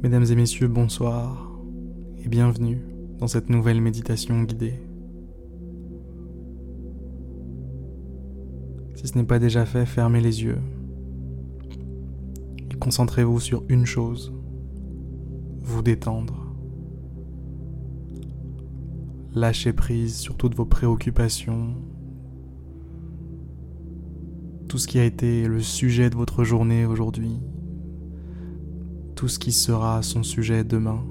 Mesdames et messieurs, bonsoir et bienvenue dans cette nouvelle méditation guidée. Si ce n'est pas déjà fait, fermez les yeux et concentrez-vous sur une chose, vous détendre. Lâchez prise sur toutes vos préoccupations, tout ce qui a été le sujet de votre journée aujourd'hui, tout ce qui sera son sujet demain.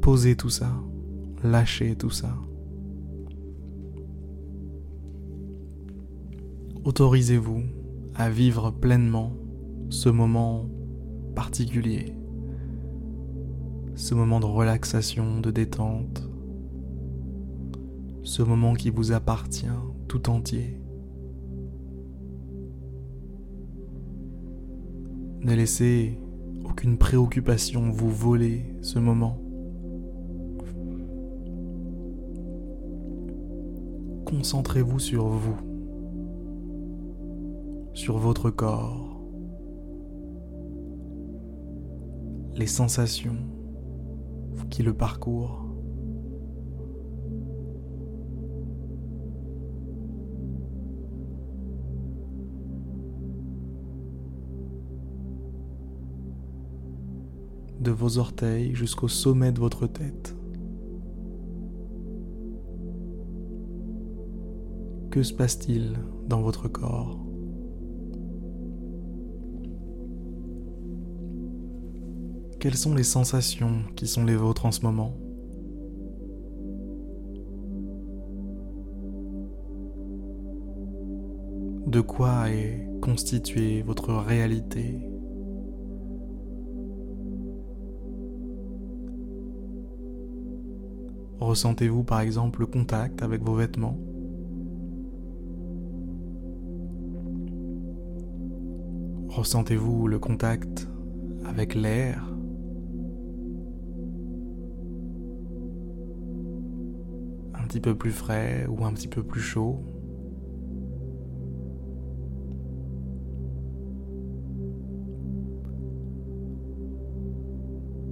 Posez tout ça, lâchez tout ça. Autorisez-vous à vivre pleinement ce moment particulier, ce moment de relaxation, de détente, ce moment qui vous appartient tout entier. Ne laissez aucune préoccupation vous voler ce moment. Concentrez-vous sur vous, sur votre corps, les sensations qui le parcourent. De vos orteils jusqu'au sommet de votre tête. Que se passe-t-il dans votre corps? Quelles sont les sensations qui sont les vôtres en ce moment? De quoi est constituée votre réalité? Ressentez-vous par exemple le contact avec vos vêtements? Ressentez-vous le contact avec l'air? Un petit peu plus frais ou un petit peu plus chaud?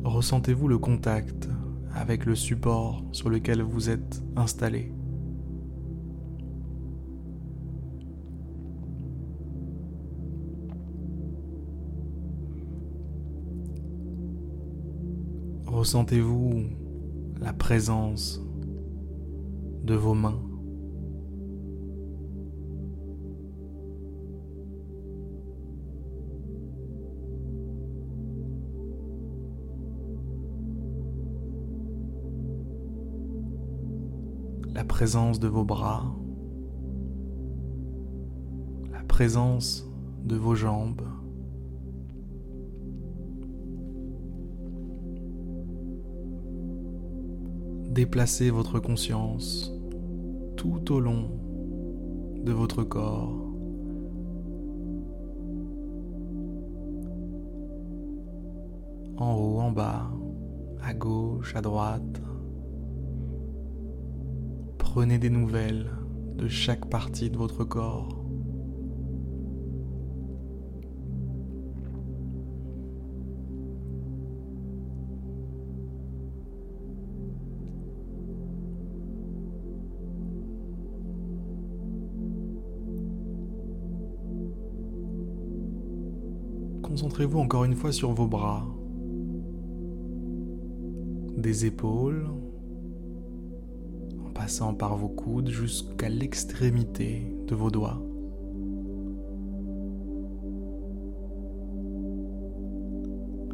Ressentez-vous le contact avec le support sur lequel vous êtes installé. Ressentez-vous la présence de vos mains présence de vos bras, la présence de vos jambes. Déplacez votre conscience tout au long de votre corps. En haut, en bas, à gauche, à droite. Prenez des nouvelles de chaque partie de votre corps. Concentrez-vous encore une fois sur vos bras, des épaules, passant par vos coudes jusqu'à l'extrémité de vos doigts.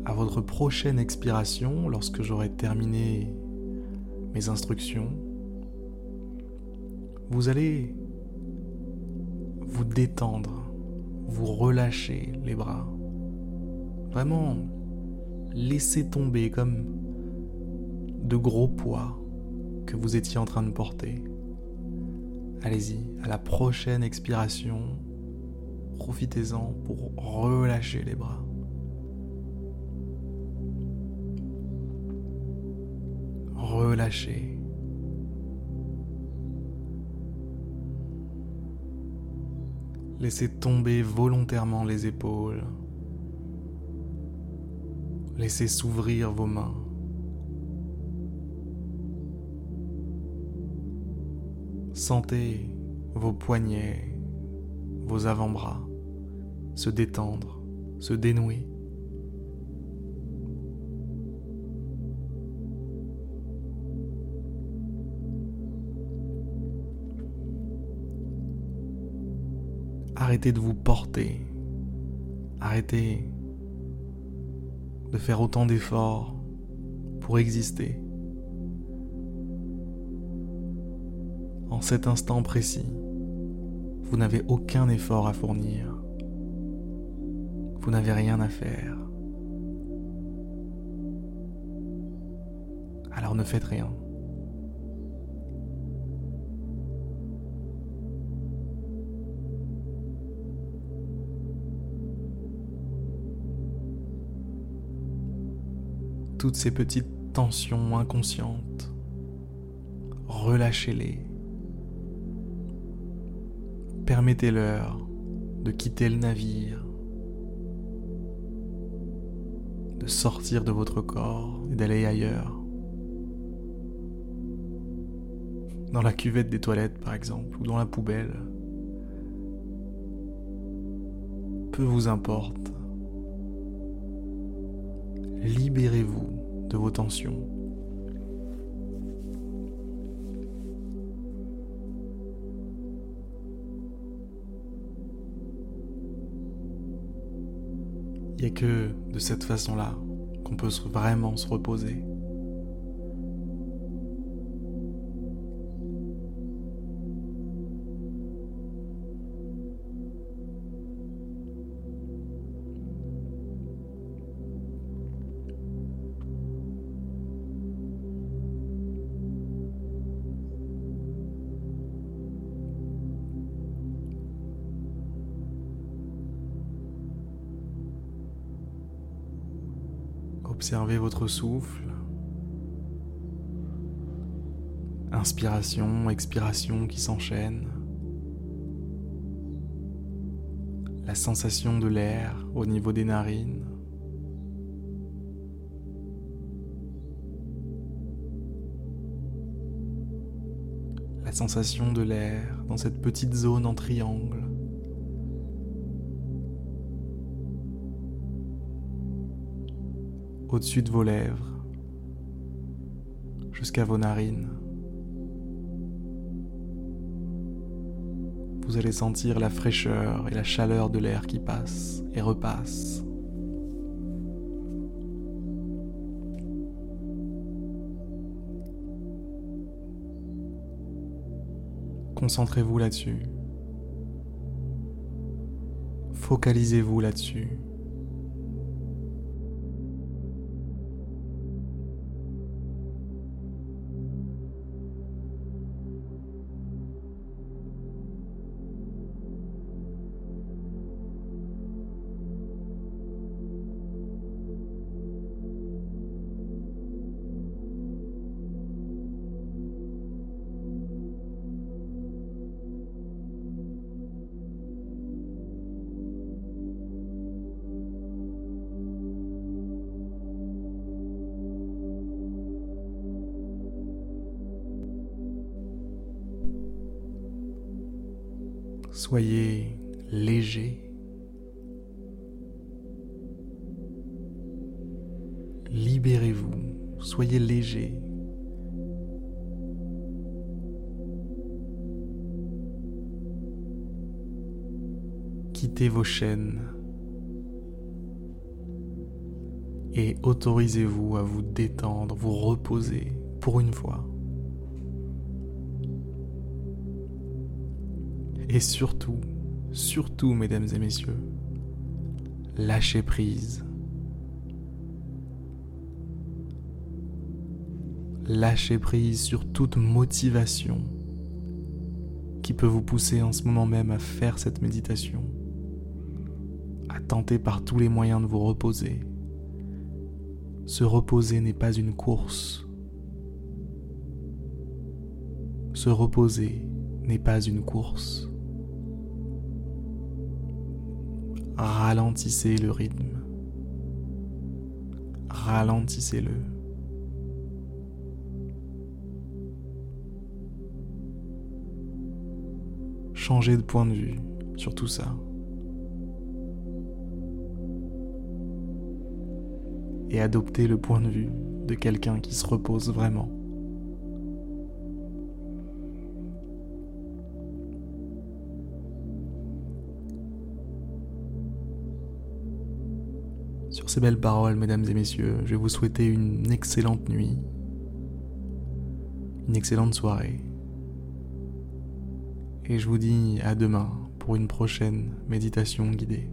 À votre prochaine expiration, lorsque j'aurai terminé mes instructions, vous allez vous détendre, vous relâcher les bras. Vraiment laisser tomber comme de gros poids que vous étiez en train de porter. Allez-y, à la prochaine expiration, profitez-en pour relâcher les bras. Relâchez. Laissez tomber volontairement les épaules. Laissez s'ouvrir vos mains. Sentez vos poignets, vos avant-bras se détendre, se dénouer. Arrêtez de vous porter. Arrêtez de faire autant d'efforts pour exister. En cet instant précis, vous n'avez aucun effort à fournir. Vous n'avez rien à faire. Alors ne faites rien. toutes ces petites tensions inconscientes. Relâchez-les. Permettez-leur de quitter le navire, de sortir de votre corps et d'aller ailleurs. Dans la cuvette des toilettes par exemple, ou dans la poubelle. Peu vous importe libérez-vous de vos tensions. Il n'y a que de cette façon-là qu'on peut vraiment se reposer. Observez votre souffle. Inspiration, expiration qui s'enchaînent. La sensation de l'air au niveau des narines. La sensation de l'air dans cette petite zone en triangle. Au-dessus de vos lèvres, jusqu'à vos narines. Vous allez sentir la fraîcheur et la chaleur de l'air qui passe et repasse. Concentrez-vous là-dessus. Focalisez-vous là-dessus. Soyez léger. Libérez-vous, soyez léger. Quittez vos chaînes et autorisez-vous à vous détendre, vous reposer pour une fois. Et surtout, surtout, mesdames et messieurs, lâchez prise. Lâchez prise sur toute motivation qui peut vous pousser en ce moment même à faire cette méditation, à tenter par tous les moyens de vous reposer. Se reposer n'est pas une course. Se reposer n'est pas une course. Ralentissez le rythme. ralentissez-le. Changez de point de vue sur tout ça. Et adoptez le point de vue de quelqu'un qui se repose vraiment. Belles paroles, mesdames et messieurs, je vais vous souhaiter une excellente nuit, une excellente soirée. Et je vous dis à demain pour une prochaine méditation guidée.